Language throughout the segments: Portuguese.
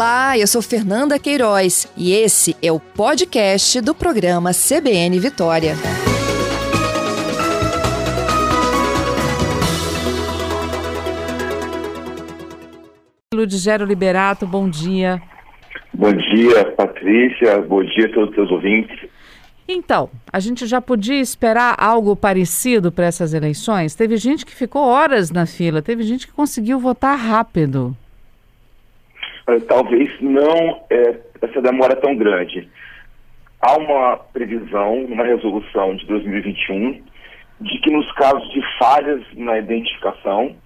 Olá, eu sou Fernanda Queiroz e esse é o podcast do programa CBN Vitória. Ludigero Liberato, bom dia. Bom dia, Patrícia. Bom dia a todos os seus ouvintes. Então, a gente já podia esperar algo parecido para essas eleições? Teve gente que ficou horas na fila, teve gente que conseguiu votar rápido. Talvez não é, essa demora tão grande. Há uma previsão, uma resolução de 2021, de que nos casos de falhas na identificação,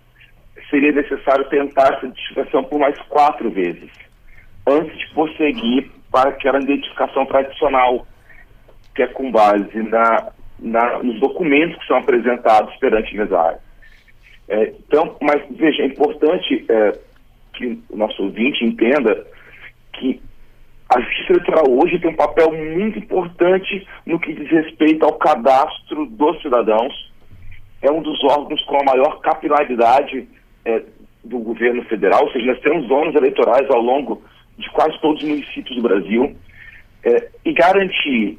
seria necessário tentar essa identificação por mais quatro vezes, antes de prosseguir para aquela identificação tradicional, que é com base na, na, nos documentos que são apresentados perante o mesário. É, então, mas veja, é importante é, que o nosso ouvinte entenda que a Justiça Eleitoral hoje tem um papel muito importante no que diz respeito ao cadastro dos cidadãos. É um dos órgãos com a maior capilaridade é, do governo federal, ou seja, nós temos zonas eleitorais ao longo de quase todos os municípios do Brasil. É, e garantir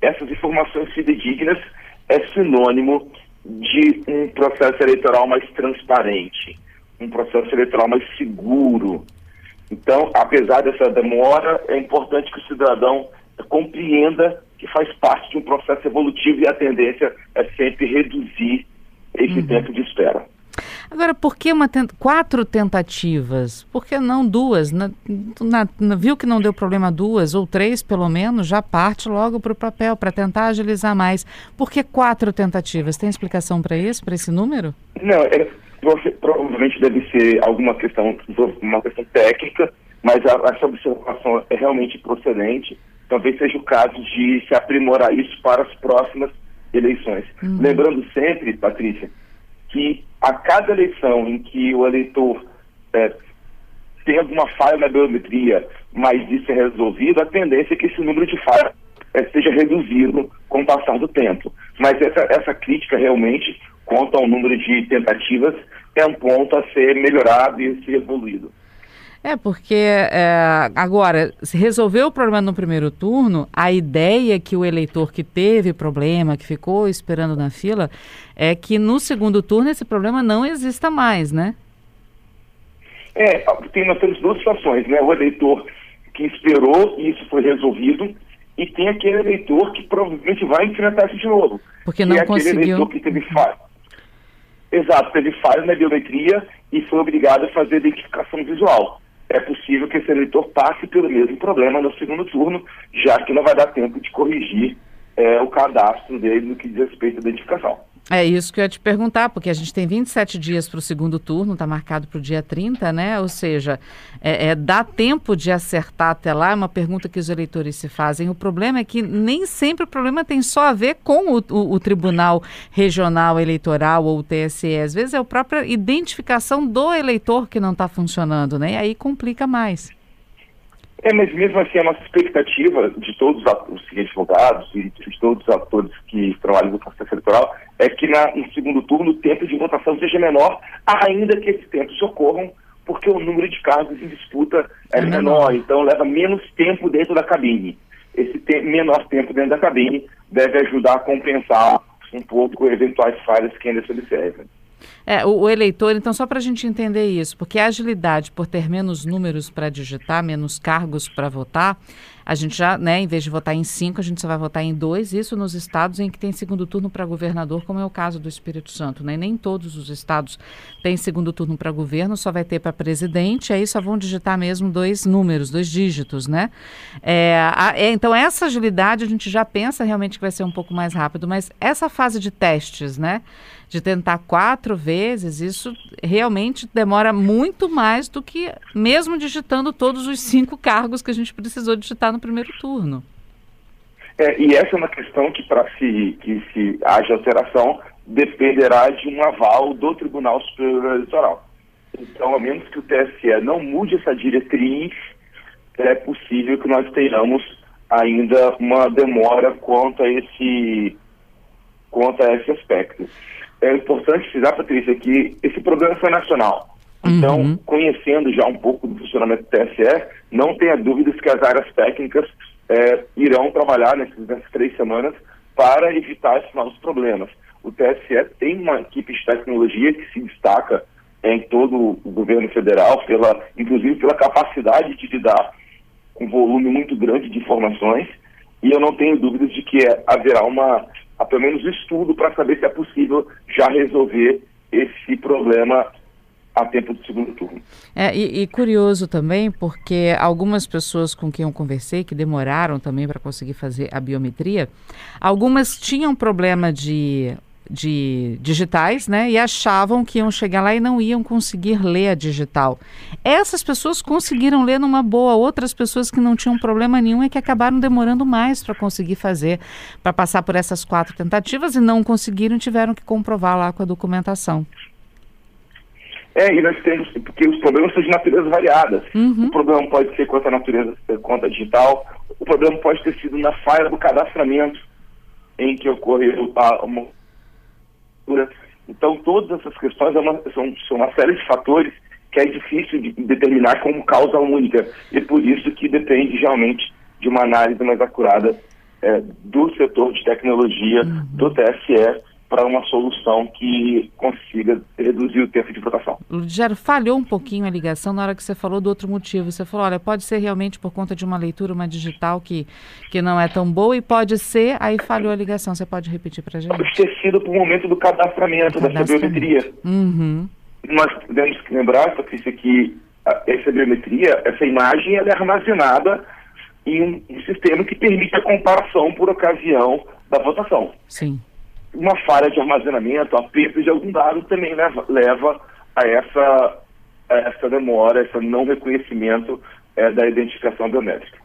essas informações fidedignas é sinônimo de um processo eleitoral mais transparente, um processo eleitoral mais seguro. Então, apesar dessa demora, é importante que o cidadão compreenda que faz parte de um processo evolutivo e a tendência é sempre reduzir esse uhum. tempo de espera. Agora, por que uma tent... quatro tentativas? Por que não duas? Na, na, na, viu que não deu problema duas ou três, pelo menos, já parte logo para o papel para tentar agilizar mais. Por que quatro tentativas? Tem explicação para isso, para esse número? Não, é, provavelmente deve ser alguma questão, uma questão técnica, mas a, essa observação é realmente procedente. Talvez seja o caso de se aprimorar isso para as próximas eleições. Uhum. Lembrando sempre, Patrícia, que a cada eleição em que o eleitor é, tem alguma falha na biometria, mas isso é resolvido, a tendência é que esse número de falhas é, seja reduzido com o passar do tempo. Mas essa, essa crítica realmente, quanto ao número de tentativas, é um ponto a ser melhorado e a ser evoluído. É, porque é, agora, se resolveu o problema no primeiro turno, a ideia que o eleitor que teve problema, que ficou esperando na fila, é que no segundo turno esse problema não exista mais, né? É, tem, nós temos duas situações, né? O eleitor que esperou e isso foi resolvido, e tem aquele eleitor que provavelmente vai enfrentar isso de novo. Porque não e conseguiu. aquele eleitor que teve falha. Exato, teve falha na biometria e foi obrigado a fazer identificação visual é possível que esse eleitor passe pelo mesmo problema no segundo turno, já que não vai dar tempo de corrigir é, o cadastro dele no que diz respeito à identificação. É isso que eu ia te perguntar, porque a gente tem 27 dias para o segundo turno, está marcado para o dia 30, né? Ou seja, é, é, dá tempo de acertar até lá? É uma pergunta que os eleitores se fazem. O problema é que nem sempre o problema tem só a ver com o, o, o Tribunal Regional Eleitoral ou o TSE. Às vezes é a própria identificação do eleitor que não está funcionando, né? E aí complica mais. É, mas mesmo assim, a nossa expectativa de todos os advogados e de todos os atores que trabalham no processo eleitoral é que na, no segundo turno o tempo de votação seja menor, ainda que esses tempos ocorram, porque o número de cargos em disputa é, é menor, então leva menos tempo dentro da cabine. Esse te menor tempo dentro da cabine deve ajudar a compensar um pouco eventuais falhas que ainda se observam. É, o, o, eleitor, então, só para a gente entender isso, porque a agilidade por ter menos números para digitar, menos cargos para votar, a gente já, né, em vez de votar em cinco, a gente só vai votar em dois, isso nos estados em que tem segundo turno para governador, como é o caso do Espírito Santo, né? Nem todos os estados têm segundo turno para governo, só vai ter para presidente, aí só vão digitar mesmo dois números, dois dígitos, né? É, a, é, então, essa agilidade a gente já pensa realmente que vai ser um pouco mais rápido, mas essa fase de testes, né? De tentar quatro vezes, isso realmente demora muito mais do que mesmo digitando todos os cinco cargos que a gente precisou digitar no primeiro turno. É, e essa é uma questão que, para se, que se haja alteração, dependerá de um aval do Tribunal Superior Eleitoral. Então, a menos que o TSE não mude essa diretriz, é possível que nós tenhamos ainda uma demora quanto a esse, quanto a esse aspecto. É importante frisar, Patrícia, que esse problema foi nacional. Então, uhum. conhecendo já um pouco do funcionamento do TSE, não tenha dúvidas que as áreas técnicas é, irão trabalhar nessas, nessas três semanas para evitar esses novos problemas. O TSE tem uma equipe de tecnologia que se destaca em todo o governo federal, pela, inclusive pela capacidade de lidar com um volume muito grande de informações, e eu não tenho dúvidas de que é, haverá uma, pelo menos estudo para saber se é possível já resolver esse problema a tempo do segundo turno. É, e, e, curioso também, porque algumas pessoas com quem eu conversei, que demoraram também para conseguir fazer a biometria, algumas tinham problema de de digitais, né? E achavam que iam chegar lá e não iam conseguir ler a digital. Essas pessoas conseguiram ler numa boa, outras pessoas que não tinham problema nenhum e que acabaram demorando mais para conseguir fazer, para passar por essas quatro tentativas e não conseguiram, tiveram que comprovar lá com a documentação. É, e nós temos, porque os problemas são de natureza variadas. Uhum. O problema pode ser quanto à natureza, quanto à digital, o problema pode ter sido na falha do cadastramento em que ocorreu a, uma então, todas essas questões é uma, são, são uma série de fatores que é difícil de determinar como causa única. E por isso que depende realmente de uma análise mais acurada é, do setor de tecnologia, uhum. do TSE, para uma solução que consiga reduzir o tempo de votação. Ludgero, falhou um pouquinho a ligação na hora que você falou do outro motivo. Você falou, olha, pode ser realmente por conta de uma leitura, uma digital que, que não é tão boa e pode ser, aí falhou a ligação. Você pode repetir para a gente? Sido por momento do cadastramento, da biometria. Uhum. Nós temos que lembrar, Patrícia, que essa biometria, essa imagem, ela é armazenada em um, um sistema que permite a comparação por ocasião da votação. Sim uma falha de armazenamento, a perda de algum dado também leva, leva a, essa, a essa demora, esse não reconhecimento é, da identificação biométrica.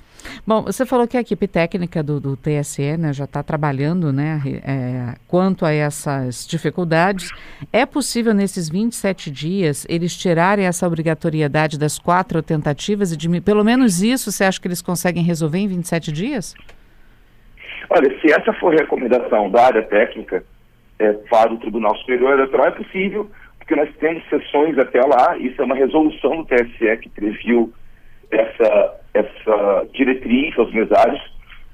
Bom, você falou que a equipe técnica do, do TSE né, já está trabalhando né, é, quanto a essas dificuldades. É possível, nesses 27 dias, eles tirarem essa obrigatoriedade das quatro tentativas e de, pelo menos isso você acha que eles conseguem resolver em 27 dias? Olha, se essa for recomendação da área técnica é, para o Tribunal Superior Eleitoral, é possível, porque nós temos sessões até lá, isso é uma resolução do TSE que previu essa, essa diretriz aos mesários,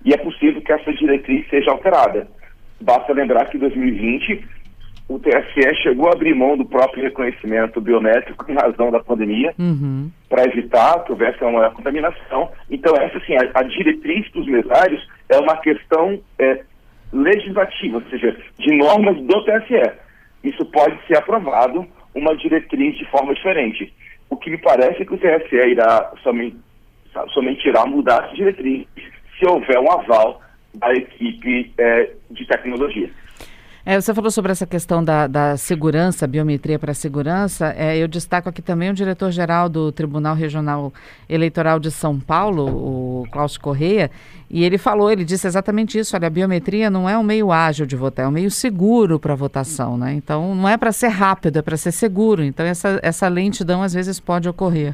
e é possível que essa diretriz seja alterada. Basta lembrar que em 2020 o TSE chegou a abrir mão do próprio reconhecimento biométrico em razão da pandemia, uhum. para evitar que houvesse uma contaminação. Então, essa, assim, a, a diretriz dos mesários é uma questão é, legislativa, ou seja, de normas do TSE. Isso pode ser aprovado, uma diretriz de forma diferente. O que me parece é que o TSE irá somente, somente irá mudar essa diretriz se houver um aval da equipe é, de tecnologia. É, você falou sobre essa questão da, da segurança, biometria para segurança. É, eu destaco aqui também o diretor-geral do Tribunal Regional Eleitoral de São Paulo, o Cláudio Correia, e ele falou, ele disse exatamente isso, olha, a biometria não é um meio ágil de votar, é um meio seguro para votação, né? Então, não é para ser rápido, é para ser seguro. Então, essa, essa lentidão às vezes pode ocorrer.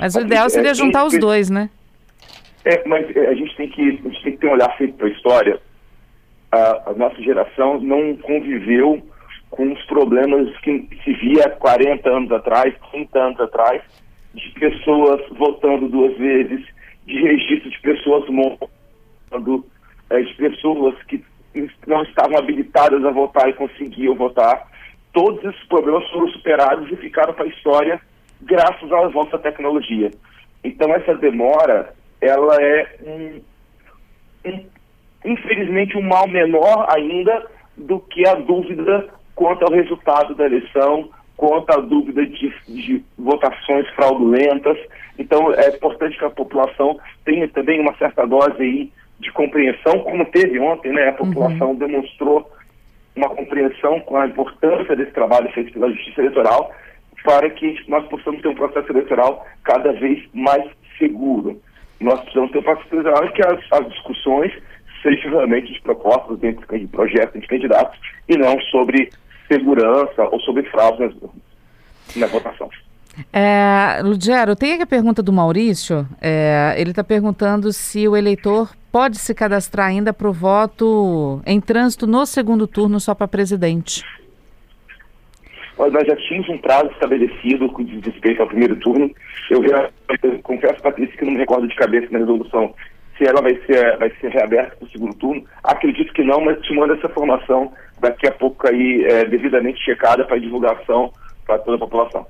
Mas o ideal seria é, juntar os dois, né? É, mas é, a gente tem que, a gente tem que ter um olhar feito para a história a, a nossa geração não conviveu com os problemas que se via 40 anos atrás, 30 anos atrás, de pessoas votando duas vezes, de registro de pessoas morrendo, é, de pessoas que não estavam habilitadas a votar e conseguiam votar. Todos esses problemas foram superados e ficaram para a história graças avanço da tecnologia. Então essa demora, ela é um, um infelizmente, um mal menor ainda do que a dúvida quanto ao resultado da eleição, quanto à dúvida de, de, votações fraudulentas. Então, é importante que a população tenha também uma certa dose aí de compreensão, como teve ontem, né? A população uhum. demonstrou uma compreensão com a importância desse trabalho feito pela Justiça Eleitoral para que nós possamos ter um processo eleitoral cada vez mais seguro. Nós precisamos ter um processo eleitoral em que as, as discussões realmente de propostas dentro de projetos de candidatos e não sobre segurança ou sobre fraude na votação. É, Lugero, tem aqui a pergunta do Maurício. É, ele está perguntando se o eleitor pode se cadastrar ainda para o voto em trânsito no segundo turno só para presidente. nós já tínhamos um prazo estabelecido com respeito ao primeiro turno. Eu, já, eu confesso, Patrícia, que não me recordo de cabeça na resolução se ela vai ser, vai ser reaberta para o segundo turno. Acredito que não, mas te mando essa informação daqui a pouco aí, é, devidamente checada para divulgação para toda a população.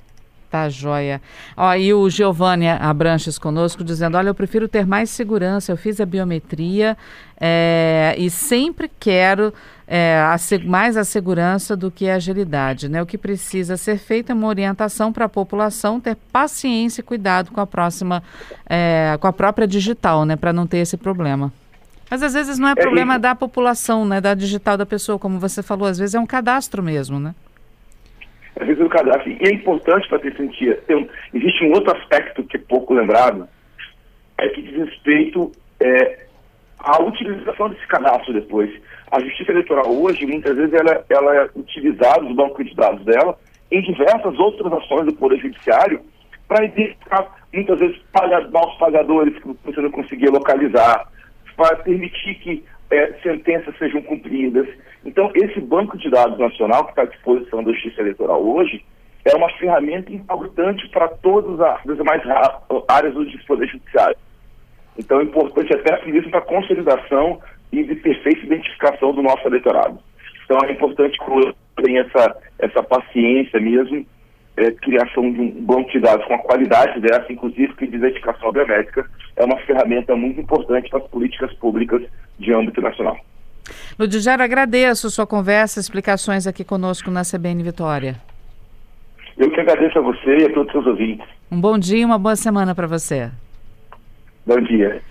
Tá joia. Ó, e o Giovanni Abranches conosco dizendo: olha, eu prefiro ter mais segurança, eu fiz a biometria é, e sempre quero é, a, mais a segurança do que a agilidade. Né? O que precisa ser feito é uma orientação para a população ter paciência e cuidado com a próxima, é, com a própria digital, né? Para não ter esse problema. Mas às vezes não é, é problema da população, né? Da digital da pessoa, como você falou, às vezes é um cadastro mesmo, né? Às vezes o cadastro. E é importante para ter sentido. Tem, existe um outro aspecto que é pouco lembrado, é que diz respeito é, à utilização desse cadastro depois. A Justiça Eleitoral hoje, muitas vezes, ela, ela é utilizada, os bancos de dados dela, em diversas outras ações do Poder Judiciário, para identificar, muitas vezes, paga, maus pagadores que você não conseguia localizar, para permitir que é, sentenças sejam cumpridas. Então, esse banco de dados nacional que está à disposição da Justiça Eleitoral hoje é uma ferramenta importante para todas as demais áreas do Poder Judiciário. Então, é importante até isso para a consolidação e de perfeita identificação do nosso eleitorado. Então, é importante que tenha essa, essa paciência mesmo, é, criação de um banco de dados com a qualidade dessa, inclusive que de identificação biométrica, é uma ferramenta muito importante para as políticas públicas de âmbito nacional. Ludgero, agradeço sua conversa, explicações aqui conosco na CBN Vitória. Eu que agradeço a você e a todos os seus ouvintes. Um bom dia e uma boa semana para você. Bom dia.